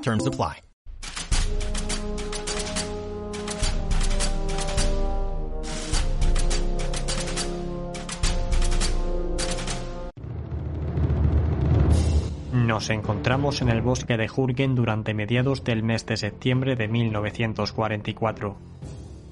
Terms. Nos encontramos en el bosque de Jürgen durante mediados del mes de septiembre de 1944.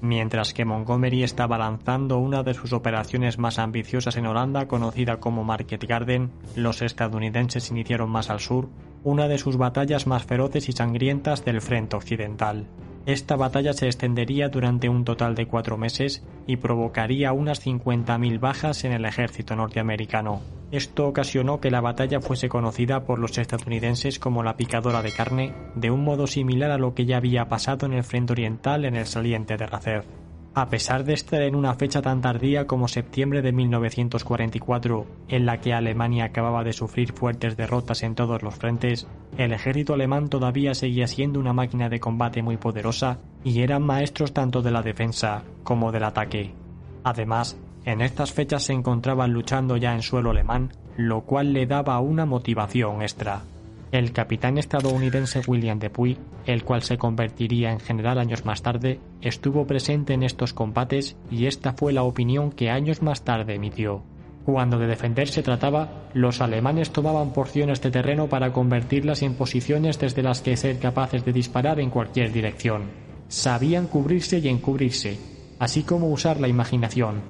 Mientras que Montgomery estaba lanzando una de sus operaciones más ambiciosas en Holanda, conocida como Market Garden, los estadounidenses iniciaron más al sur una de sus batallas más feroces y sangrientas del frente occidental. Esta batalla se extendería durante un total de cuatro meses y provocaría unas 50.000 bajas en el ejército norteamericano. Esto ocasionó que la batalla fuese conocida por los estadounidenses como la picadora de carne, de un modo similar a lo que ya había pasado en el frente oriental en el saliente de Racer. A pesar de estar en una fecha tan tardía como septiembre de 1944, en la que Alemania acababa de sufrir fuertes derrotas en todos los frentes, el ejército alemán todavía seguía siendo una máquina de combate muy poderosa y eran maestros tanto de la defensa como del ataque. Además, en estas fechas se encontraban luchando ya en suelo alemán, lo cual le daba una motivación extra. El capitán estadounidense William Depuy, el cual se convertiría en general años más tarde, estuvo presente en estos combates y esta fue la opinión que años más tarde emitió. Cuando de defender se trataba, los alemanes tomaban porciones de terreno para convertirlas en posiciones desde las que ser capaces de disparar en cualquier dirección. Sabían cubrirse y encubrirse, así como usar la imaginación.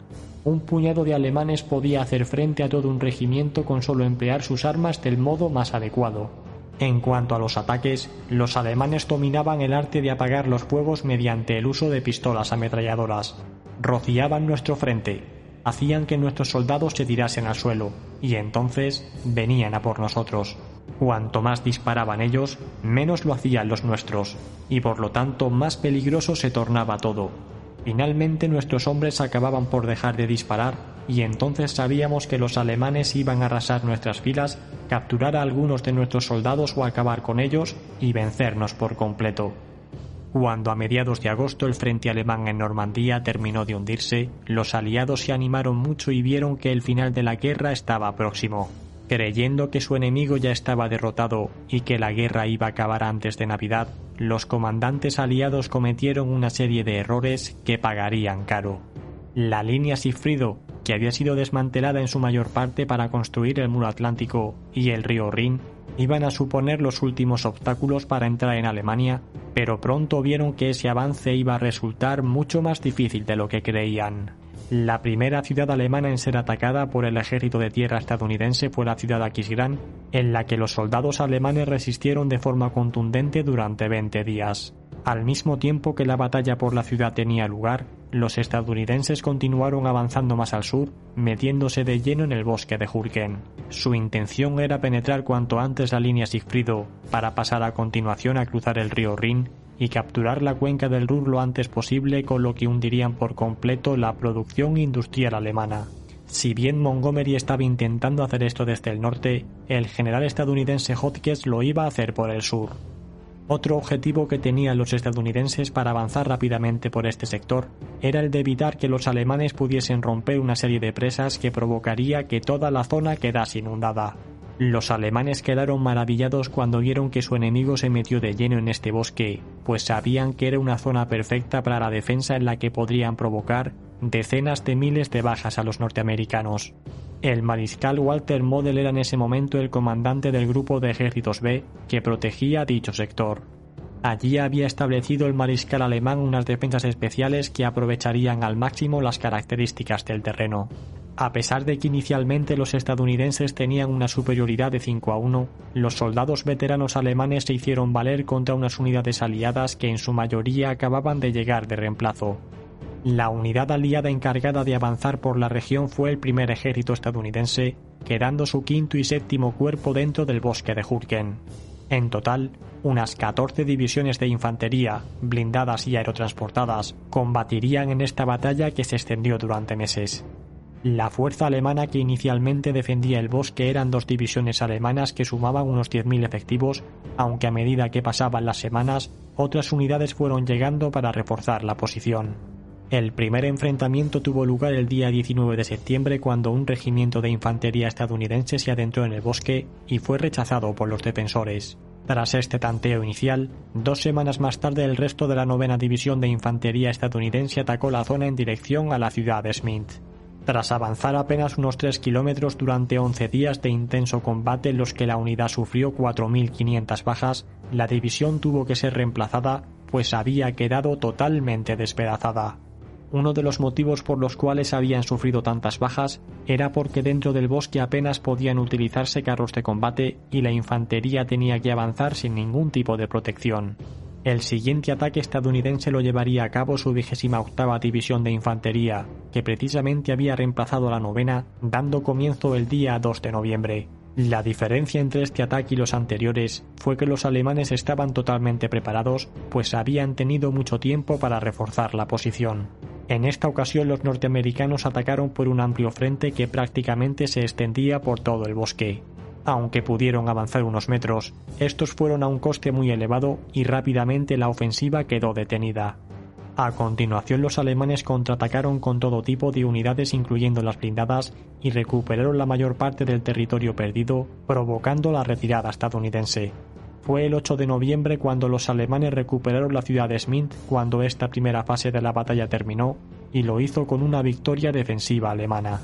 Un puñado de alemanes podía hacer frente a todo un regimiento con solo emplear sus armas del modo más adecuado. En cuanto a los ataques, los alemanes dominaban el arte de apagar los fuegos mediante el uso de pistolas ametralladoras. Rociaban nuestro frente, hacían que nuestros soldados se tirasen al suelo, y entonces venían a por nosotros. Cuanto más disparaban ellos, menos lo hacían los nuestros, y por lo tanto más peligroso se tornaba todo. Finalmente nuestros hombres acababan por dejar de disparar y entonces sabíamos que los alemanes iban a arrasar nuestras filas, capturar a algunos de nuestros soldados o acabar con ellos y vencernos por completo. Cuando a mediados de agosto el frente alemán en Normandía terminó de hundirse, los aliados se animaron mucho y vieron que el final de la guerra estaba próximo. Creyendo que su enemigo ya estaba derrotado y que la guerra iba a acabar antes de Navidad, los comandantes aliados cometieron una serie de errores que pagarían caro. La línea Sifrido, que había sido desmantelada en su mayor parte para construir el muro atlántico y el río Rin, iban a suponer los últimos obstáculos para entrar en Alemania, pero pronto vieron que ese avance iba a resultar mucho más difícil de lo que creían. La primera ciudad alemana en ser atacada por el ejército de tierra estadounidense fue la ciudad de Aquisgrán, en la que los soldados alemanes resistieron de forma contundente durante 20 días. Al mismo tiempo que la batalla por la ciudad tenía lugar, los estadounidenses continuaron avanzando más al sur, metiéndose de lleno en el bosque de Jürgen. Su intención era penetrar cuanto antes la línea Sigfrido para pasar a continuación a cruzar el río Rin y capturar la cuenca del Ruhr lo antes posible con lo que hundirían por completo la producción industrial alemana. Si bien Montgomery estaba intentando hacer esto desde el norte, el general estadounidense Hotchkiss lo iba a hacer por el sur. Otro objetivo que tenían los estadounidenses para avanzar rápidamente por este sector era el de evitar que los alemanes pudiesen romper una serie de presas que provocaría que toda la zona quedase inundada. Los alemanes quedaron maravillados cuando vieron que su enemigo se metió de lleno en este bosque, pues sabían que era una zona perfecta para la defensa en la que podrían provocar decenas de miles de bajas a los norteamericanos. El mariscal Walter Model era en ese momento el comandante del grupo de ejércitos B que protegía dicho sector. Allí había establecido el mariscal alemán unas defensas especiales que aprovecharían al máximo las características del terreno. A pesar de que inicialmente los estadounidenses tenían una superioridad de 5 a 1, los soldados veteranos alemanes se hicieron valer contra unas unidades aliadas que en su mayoría acababan de llegar de reemplazo. La unidad aliada encargada de avanzar por la región fue el primer ejército estadounidense, quedando su quinto y séptimo cuerpo dentro del bosque de Jürgen. En total, unas 14 divisiones de infantería, blindadas y aerotransportadas, combatirían en esta batalla que se extendió durante meses. La fuerza alemana que inicialmente defendía el bosque eran dos divisiones alemanas que sumaban unos 10.000 efectivos, aunque a medida que pasaban las semanas, otras unidades fueron llegando para reforzar la posición. El primer enfrentamiento tuvo lugar el día 19 de septiembre cuando un regimiento de infantería estadounidense se adentró en el bosque y fue rechazado por los defensores. Tras este tanteo inicial, dos semanas más tarde el resto de la novena división de infantería estadounidense atacó la zona en dirección a la ciudad de Smith. Tras avanzar apenas unos 3 kilómetros durante 11 días de intenso combate en los que la unidad sufrió 4.500 bajas, la división tuvo que ser reemplazada pues había quedado totalmente despedazada. Uno de los motivos por los cuales habían sufrido tantas bajas era porque dentro del bosque apenas podían utilizarse carros de combate y la infantería tenía que avanzar sin ningún tipo de protección. El siguiente ataque estadounidense lo llevaría a cabo su vigésima octava división de infantería, que precisamente había reemplazado a la novena, dando comienzo el día 2 de noviembre. La diferencia entre este ataque y los anteriores fue que los alemanes estaban totalmente preparados, pues habían tenido mucho tiempo para reforzar la posición. En esta ocasión los norteamericanos atacaron por un amplio frente que prácticamente se extendía por todo el bosque. Aunque pudieron avanzar unos metros, estos fueron a un coste muy elevado y rápidamente la ofensiva quedó detenida. A continuación los alemanes contraatacaron con todo tipo de unidades incluyendo las blindadas y recuperaron la mayor parte del territorio perdido, provocando la retirada estadounidense. Fue el 8 de noviembre cuando los alemanes recuperaron la ciudad de Smith cuando esta primera fase de la batalla terminó y lo hizo con una victoria defensiva alemana.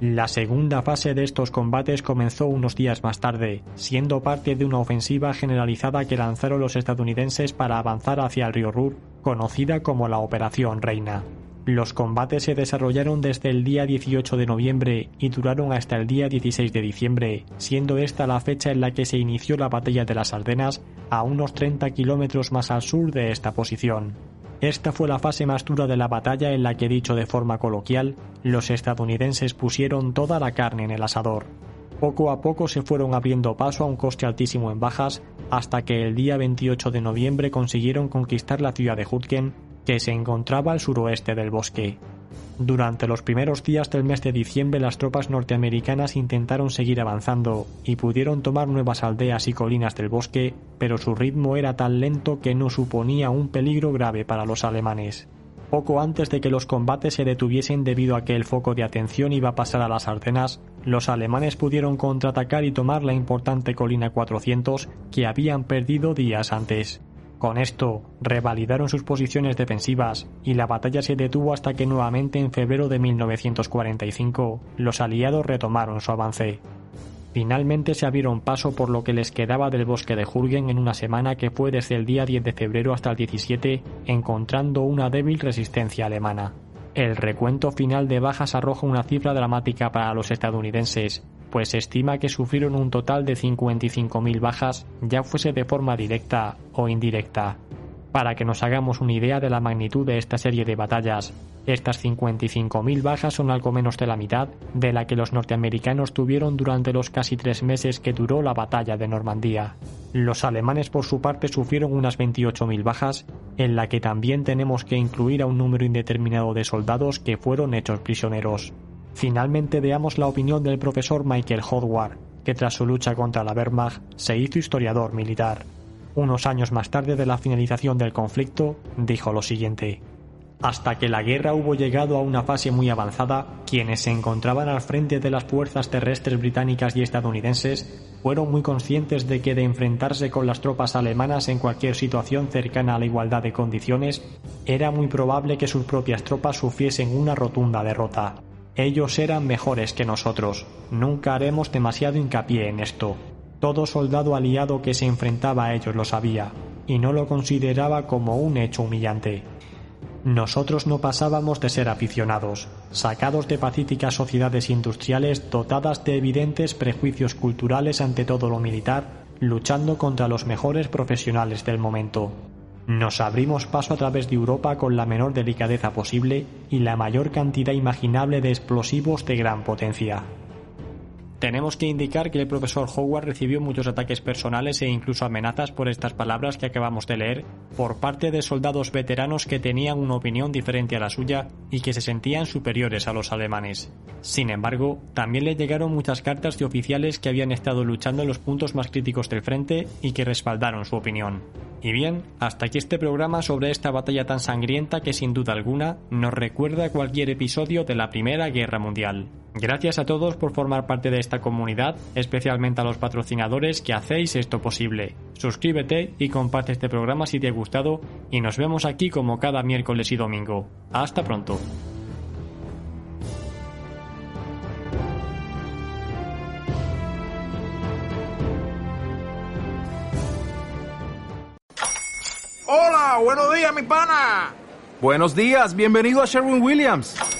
La segunda fase de estos combates comenzó unos días más tarde, siendo parte de una ofensiva generalizada que lanzaron los estadounidenses para avanzar hacia el río Ruhr, conocida como la Operación Reina. Los combates se desarrollaron desde el día 18 de noviembre y duraron hasta el día 16 de diciembre, siendo esta la fecha en la que se inició la batalla de las Ardenas a unos 30 kilómetros más al sur de esta posición. Esta fue la fase más dura de la batalla en la que, dicho de forma coloquial, los estadounidenses pusieron toda la carne en el asador. Poco a poco se fueron abriendo paso a un coste altísimo en bajas hasta que el día 28 de noviembre consiguieron conquistar la ciudad de Hutken que se encontraba al suroeste del bosque. Durante los primeros días del mes de diciembre las tropas norteamericanas intentaron seguir avanzando y pudieron tomar nuevas aldeas y colinas del bosque, pero su ritmo era tan lento que no suponía un peligro grave para los alemanes. Poco antes de que los combates se detuviesen debido a que el foco de atención iba a pasar a las Ardenas, los alemanes pudieron contraatacar y tomar la importante colina 400 que habían perdido días antes. Con esto, revalidaron sus posiciones defensivas y la batalla se detuvo hasta que nuevamente en febrero de 1945 los aliados retomaron su avance. Finalmente se abrieron paso por lo que les quedaba del bosque de Jürgen en una semana que fue desde el día 10 de febrero hasta el 17, encontrando una débil resistencia alemana. El recuento final de bajas arroja una cifra dramática para los estadounidenses, pues se estima que sufrieron un total de 55.000 bajas, ya fuese de forma directa o indirecta. Para que nos hagamos una idea de la magnitud de esta serie de batallas, estas 55.000 bajas son algo menos de la mitad de la que los norteamericanos tuvieron durante los casi tres meses que duró la batalla de Normandía. Los alemanes por su parte sufrieron unas 28.000 bajas, en la que también tenemos que incluir a un número indeterminado de soldados que fueron hechos prisioneros. Finalmente veamos la opinión del profesor Michael Howard, que tras su lucha contra la Wehrmacht se hizo historiador militar. Unos años más tarde de la finalización del conflicto, dijo lo siguiente. Hasta que la guerra hubo llegado a una fase muy avanzada, quienes se encontraban al frente de las fuerzas terrestres británicas y estadounidenses fueron muy conscientes de que de enfrentarse con las tropas alemanas en cualquier situación cercana a la igualdad de condiciones, era muy probable que sus propias tropas sufriesen una rotunda derrota. Ellos eran mejores que nosotros. Nunca haremos demasiado hincapié en esto. Todo soldado aliado que se enfrentaba a ellos lo sabía, y no lo consideraba como un hecho humillante. Nosotros no pasábamos de ser aficionados, sacados de pacíficas sociedades industriales dotadas de evidentes prejuicios culturales ante todo lo militar, luchando contra los mejores profesionales del momento. Nos abrimos paso a través de Europa con la menor delicadeza posible y la mayor cantidad imaginable de explosivos de gran potencia. Tenemos que indicar que el profesor Howard recibió muchos ataques personales e incluso amenazas por estas palabras que acabamos de leer por parte de soldados veteranos que tenían una opinión diferente a la suya y que se sentían superiores a los alemanes. Sin embargo, también le llegaron muchas cartas de oficiales que habían estado luchando en los puntos más críticos del frente y que respaldaron su opinión. Y bien, hasta aquí este programa sobre esta batalla tan sangrienta que sin duda alguna nos recuerda cualquier episodio de la Primera Guerra Mundial. Gracias a todos por formar parte de esta comunidad, especialmente a los patrocinadores que hacéis esto posible. Suscríbete y comparte este programa si te ha gustado y nos vemos aquí como cada miércoles y domingo. Hasta pronto. Hola, buenos días, mi pana. Buenos días, bienvenido a Sherwin Williams.